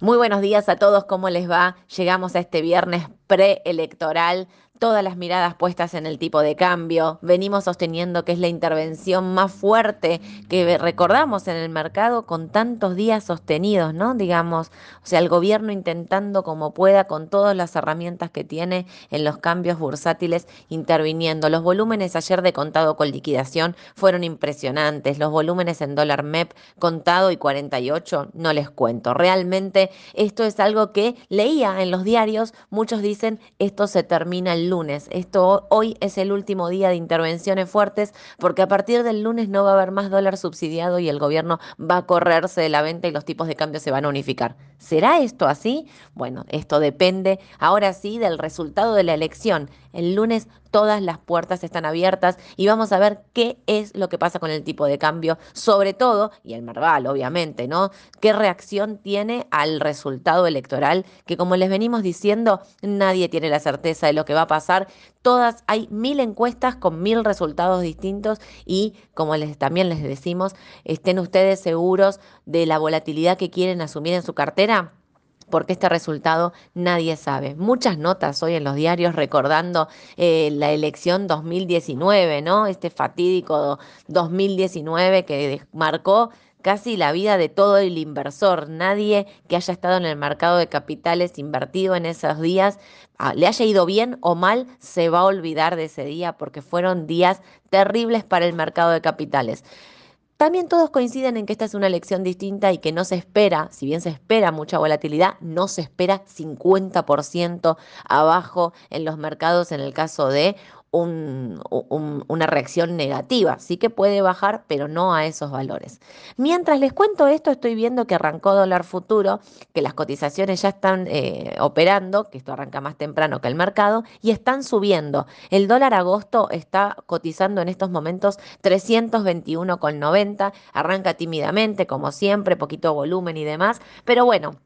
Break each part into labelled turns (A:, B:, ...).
A: Muy buenos días a todos, ¿cómo les va? Llegamos a este viernes preelectoral todas las miradas puestas en el tipo de cambio. Venimos sosteniendo que es la intervención más fuerte que recordamos en el mercado con tantos días sostenidos, ¿no? Digamos, o sea, el gobierno intentando como pueda con todas las herramientas que tiene en los cambios bursátiles interviniendo. Los volúmenes ayer de contado con liquidación fueron impresionantes. Los volúmenes en dólar MEP contado y 48 no les cuento. Realmente esto es algo que leía en los diarios. Muchos dicen esto se termina el lunes. Esto hoy es el último día de intervenciones fuertes porque a partir del lunes no va a haber más dólar subsidiado y el gobierno va a correrse de la venta y los tipos de cambio se van a unificar. ¿Será esto así? Bueno, esto depende ahora sí del resultado de la elección. El lunes todas las puertas están abiertas y vamos a ver qué es lo que pasa con el tipo de cambio, sobre todo, y el Merval, obviamente, ¿no? ¿Qué reacción tiene al resultado electoral? Que como les venimos diciendo, nadie tiene la certeza de lo que va a pasar. Todas, hay mil encuestas con mil resultados distintos y como les, también les decimos, estén ustedes seguros de la volatilidad que quieren asumir en su cartera porque este resultado nadie sabe. Muchas notas hoy en los diarios recordando eh, la elección 2019, ¿no? Este fatídico 2019 que marcó casi la vida de todo el inversor. Nadie que haya estado en el mercado de capitales invertido en esos días, ah, le haya ido bien o mal, se va a olvidar de ese día porque fueron días terribles para el mercado de capitales. También todos coinciden en que esta es una elección distinta y que no se espera, si bien se espera mucha volatilidad, no se espera 50% abajo en los mercados en el caso de una reacción negativa. Sí que puede bajar, pero no a esos valores. Mientras les cuento esto, estoy viendo que arrancó dólar futuro, que las cotizaciones ya están eh, operando, que esto arranca más temprano que el mercado, y están subiendo. El dólar agosto está cotizando en estos momentos 321,90, arranca tímidamente, como siempre, poquito volumen y demás, pero bueno.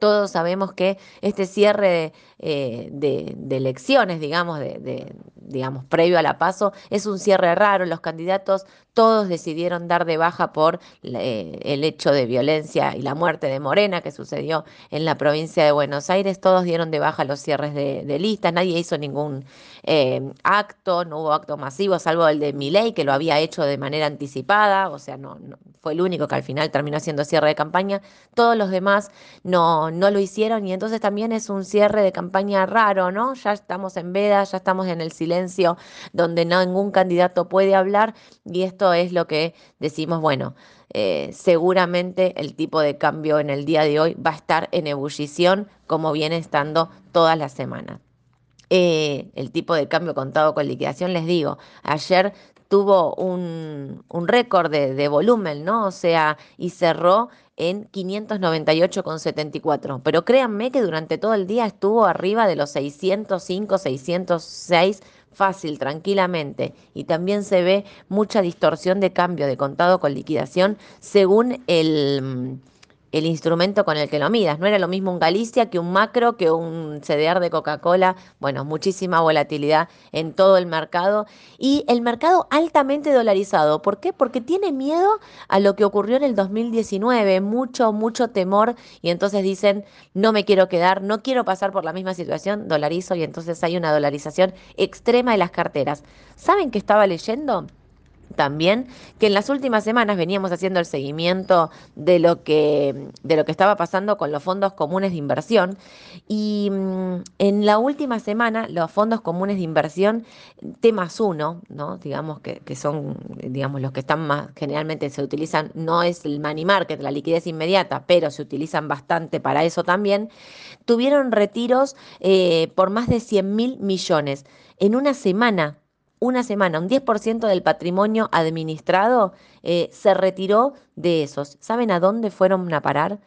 A: Todos sabemos que este cierre de, eh, elecciones, digamos, de, digamos, previo a la paso, es un cierre raro. Los candidatos todos decidieron dar de baja por eh, el hecho de violencia y la muerte de Morena que sucedió en la provincia de Buenos Aires. Todos dieron de baja los cierres de, listas, nadie hizo ningún eh, acto, no hubo acto masivo, salvo el de Miley, que lo había hecho de manera anticipada, o sea, no, fue el único que al final terminó haciendo cierre de campaña. Todos los demás no, no lo hicieron y entonces también es un cierre de campaña raro, ¿no? Ya estamos en veda, ya estamos en el silencio donde ningún candidato puede hablar y esto es lo que decimos, bueno, eh, seguramente el tipo de cambio en el día de hoy va a estar en ebullición como viene estando todas las semanas. Eh, el tipo de cambio contado con liquidación, les digo, ayer tuvo un, récord de, de, volumen, ¿no? O sea, y cerró en 598,74. Pero créanme que durante todo el día estuvo arriba de los 605, 606 fácil, tranquilamente, y también se ve mucha distorsión de cambio de contado con liquidación según el, el instrumento con el que lo midas. No era lo mismo un Galicia que un macro, que un CDR de Coca-Cola. Bueno, muchísima volatilidad en todo el mercado. Y el mercado altamente dolarizado. ¿Por qué? Porque tiene miedo a lo que ocurrió en el 2019. Mucho, mucho temor. Y entonces dicen, no me quiero quedar, no quiero pasar por la misma situación, dolarizo. Y entonces hay una dolarización extrema de las carteras. ¿Saben qué estaba leyendo? También que en las últimas semanas veníamos haciendo el seguimiento de lo que, de lo que estaba pasando con los fondos comunes de inversión y mm, en la última semana los fondos comunes de inversión T más uno, ¿no? digamos que, que, son digamos, los que están más generalmente se utilizan, no es el money market, la liquidez inmediata, pero se utilizan bastante para eso también, tuvieron retiros eh, por más de 100 mil millones en una semana una semana, un 10% del patrimonio administrado eh, se retiró de esos. ¿Saben a dónde fueron a parar?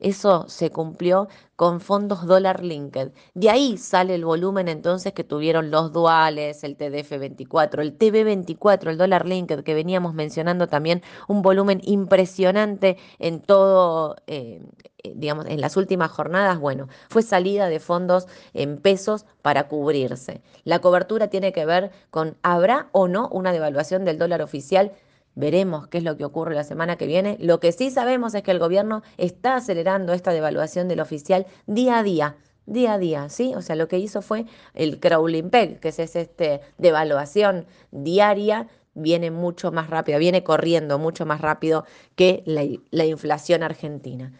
A: Eso se cumplió con fondos dólar linked. De ahí sale el volumen entonces que tuvieron los duales, el TDF24, el TB24, el dólar linked que veníamos mencionando también, un volumen impresionante en todo, eh, eh, digamos, en las últimas jornadas. Bueno, fue salida de fondos en pesos para cubrirse. La cobertura tiene que ver con, ¿habrá o no una devaluación del dólar oficial? Veremos qué es lo que ocurre la semana que viene. Lo que sí sabemos es que el gobierno está acelerando esta devaluación del oficial día a día día a día, ¿sí? O sea, lo que hizo fue el crawling peg, que es este devaluación diaria, viene mucho más rápido, viene corriendo mucho más rápido que la, inflación argentina.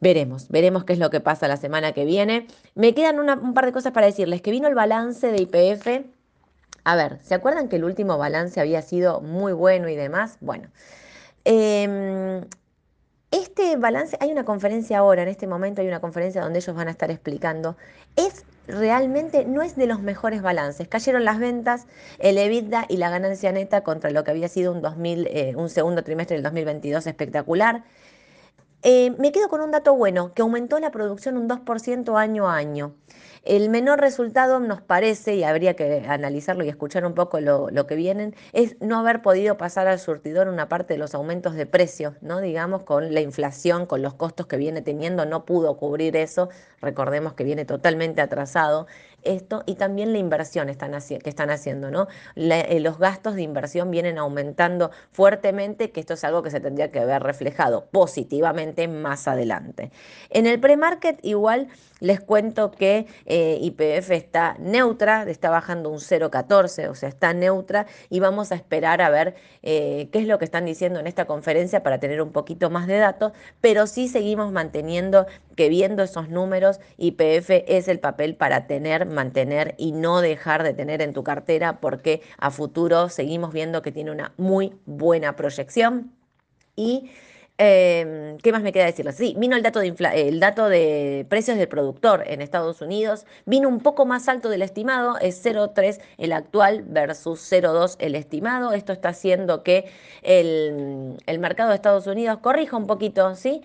A: Veremos, veremos qué es lo que pasa la semana que viene. Me quedan un par de cosas para decirles, que vino el balance de IPF. A ver, ¿se acuerdan que el último balance había sido muy bueno y demás? Bueno, eh, este balance, hay una conferencia ahora, en este momento hay una conferencia donde ellos van a estar explicando, es realmente, no es de los mejores balances. Cayeron las ventas, el EBITDA y la ganancia neta contra lo que había sido un, 2000, eh, un segundo trimestre del 2022 espectacular. Eh, me quedo con un dato bueno, que aumentó la producción un 2% año a año. El menor resultado nos parece, y habría que analizarlo y escuchar un poco lo, que vienen, es no haber podido pasar al surtidor una parte de los aumentos de precios, ¿no? Digamos, con la inflación, con los costos que viene teniendo, no pudo cubrir eso. Recordemos que viene totalmente atrasado esto y también la inversión que están haciendo, ¿no? Eh, los gastos de inversión vienen aumentando fuertemente, que esto es algo que se tendría que ver reflejado positivamente más adelante. En el pre-market igual les cuento que eh, IPF está neutra, está bajando un 0,14, o sea, está neutra y vamos a esperar a ver eh, qué es lo que están diciendo en esta conferencia para tener un poquito más de datos, pero sí seguimos manteniendo que viendo esos números, IPF es el papel para tener, mantener y no dejar de tener en tu cartera porque a futuro seguimos viendo que tiene una muy buena proyección y Em, ¿Qué más me queda decirles? Sí, vino el dato, de el dato de precios del productor en Estados Unidos. Vino un poco más alto del estimado, es 0,3 el actual versus 0,2 el estimado. Esto está haciendo que el, el mercado de Estados Unidos corrija un poquito, ¿sí?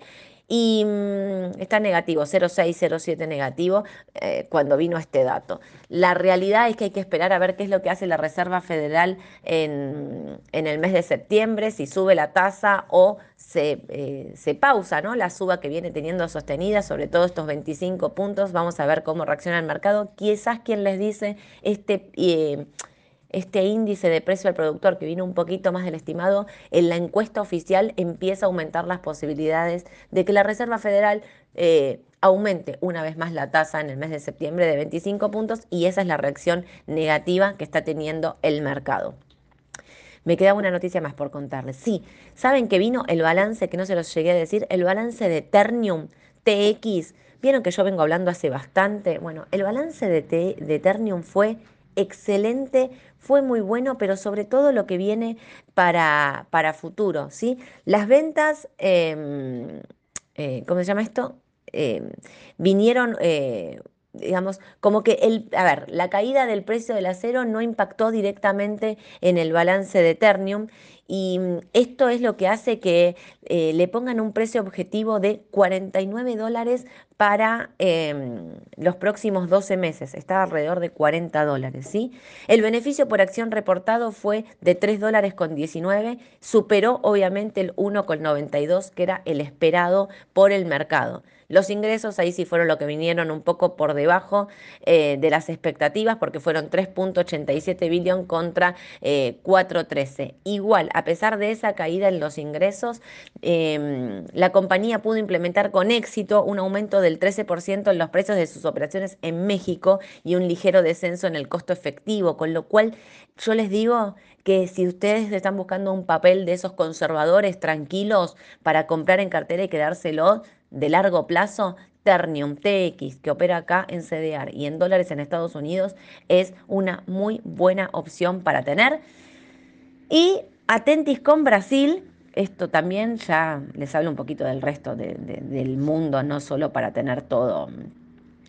A: Y mm, está negativo, 0,6, 0,7 negativo eh, cuando vino este dato. La realidad es que hay que esperar a ver qué es lo que hace la Reserva Federal en, el mes de septiembre, si sube la tasa o se, eh, se, pausa ¿no? la suba que viene teniendo sostenida, sobre todo estos 25 puntos. Vamos a ver cómo reacciona el mercado. Quizás quien les dice este... Eh, este índice de precio al productor que vino un poquito más del estimado, en la encuesta oficial empieza a aumentar las posibilidades de que la Reserva Federal eh, aumente una vez más la tasa en el mes de septiembre de 25 puntos y esa es la reacción negativa que está teniendo el mercado. Me queda una noticia más por contarles. Sí, saben que vino el balance, que no se los llegué a decir, el balance de Ternium TX. Vieron que yo vengo hablando hace bastante. Bueno, el balance de, de Ternium fue excelente, fue muy bueno, pero sobre todo lo que viene para, para futuro, ¿sí? Las ventas, em, eh, ¿cómo se llama esto? Em, vinieron... Eh, digamos, como que el, a ver, la caída del precio del acero no impactó directamente en el balance de Ternium y mm, esto es lo que hace que eh, le pongan un precio objetivo de 49 dólares para em, los próximos 12 meses. Está alrededor de 40 dólares. ¿sí? El beneficio por acción reportado fue de 3 dólares con 19, superó obviamente el 1,92 que era el esperado por el mercado. Los ingresos ahí sí fueron lo que vinieron un poco por debajo eh, de las expectativas porque fueron 3.87 billón contra 4.13. Eh, Igual, a pesar de esa caída en los ingresos, em, la compañía pudo implementar con éxito un aumento del 13% en los precios de sus operaciones en México y un ligero descenso en el costo efectivo, con lo cual yo les digo que si ustedes están buscando un papel de esos conservadores tranquilos para comprar en cartera y quedárselo, de largo plazo, Ternium TX, que opera acá en CDR y en dólares en Estados Unidos, es una muy buena opción para tener. Y atentis con Brasil, esto también ya les hablo un poquito del resto del mundo, no solo para tener todo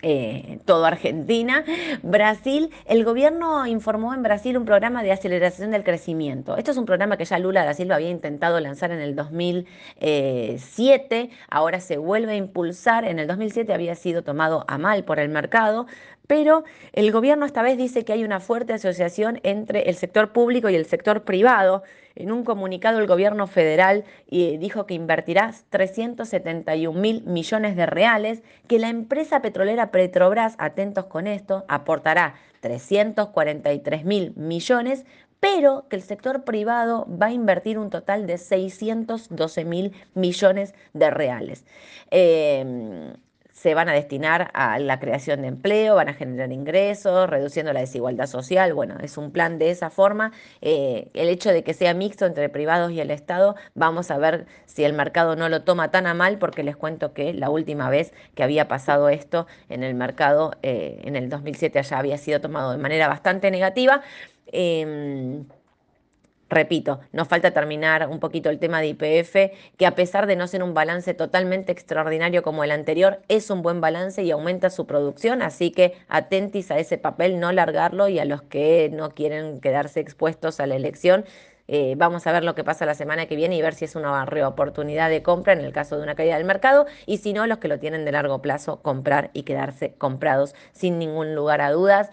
A: eh, todo Argentina. Brasil, el gobierno informó en Brasil un programa de aceleración del crecimiento. Esto es un programa que ya Lula da Silva había intentado lanzar en el 2007, ahora se vuelve a impulsar. En el 2007 había sido tomado a mal por el mercado, pero el gobierno esta vez dice que hay una fuerte asociación entre el sector público y el sector privado en un comunicado, el gobierno federal eh, dijo que invertirá 371 mil millones de reales, que la empresa petrolera Petrobras, atentos con esto, aportará 343 mil millones pero que el sector privado va a invertir un total de 612 mil millones de reales. Eh, se van a destinar a la creación de empleo, van a generar ingresos, reduciendo la desigualdad social. Bueno, es un plan de esa forma. Eh, el hecho de que sea mixto entre privados y el Estado, vamos a ver si el mercado no lo toma tan a mal, porque les cuento que la última vez que había pasado esto en el mercado, eh, en el 2007, ya había sido tomado de manera bastante negativa. Em, Repito, nos falta terminar un poquito el tema de IPF, que a pesar de no ser un balance totalmente extraordinario como el anterior, es un buen balance y aumenta su producción, así que atentis a ese papel, no largarlo y a los que no quieren quedarse expuestos a la elección. Eh, vamos a ver lo que pasa la semana que viene y ver si es una reoportunidad de compra en el caso de una caída del mercado y si no, los que lo tienen de largo plazo, comprar y quedarse comprados sin ningún lugar a dudas.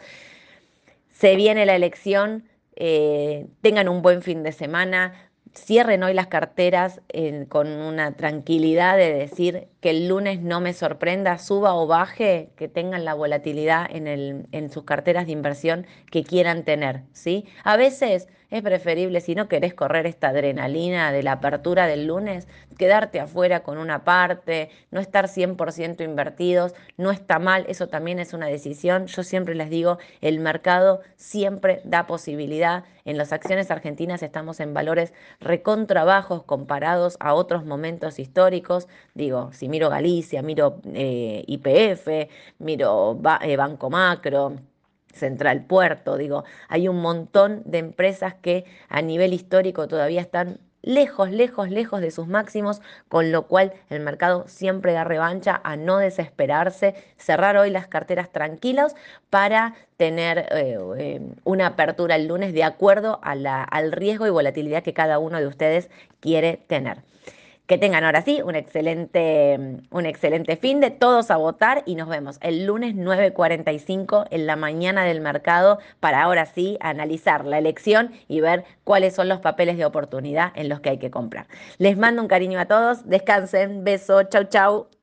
A: Se viene la elección, eh, tengan un buen fin de semana, cierren hoy las carteras con una tranquilidad de decir que el lunes no me sorprenda, suba o baje, que tengan la volatilidad en, el, en sus carteras de inversión que quieran tener, ¿sí? A veces es preferible, si no querés correr esta adrenalina de la apertura del lunes, quedarte afuera con una parte, no estar 100% invertidos, no está mal, eso también es una decisión. Yo siempre les digo, el mercado siempre da posibilidad. En las acciones argentinas estamos en valores recontrabajos comparados a otros momentos históricos. Digo, si miro Galicia, miro eh, IPF, miro eh, Banco Macro. Central Puerto, digo, hay un montón de empresas que a nivel histórico todavía están lejos, lejos, lejos de sus máximos, con lo cual el mercado siempre da revancha a no desesperarse, cerrar hoy las carteras tranquilas para tener eh, una apertura el lunes de acuerdo al riesgo y volatilidad que cada uno de ustedes quiere tener. Que tengan ahora sí un excelente, un excelente fin de todos a votar y nos vemos el lunes 9.45 en la mañana del mercado para ahora sí analizar la elección y ver cuáles son los papeles de oportunidad en los que hay que comprar. Les mando un cariño a todos, descansen, beso, chau chau.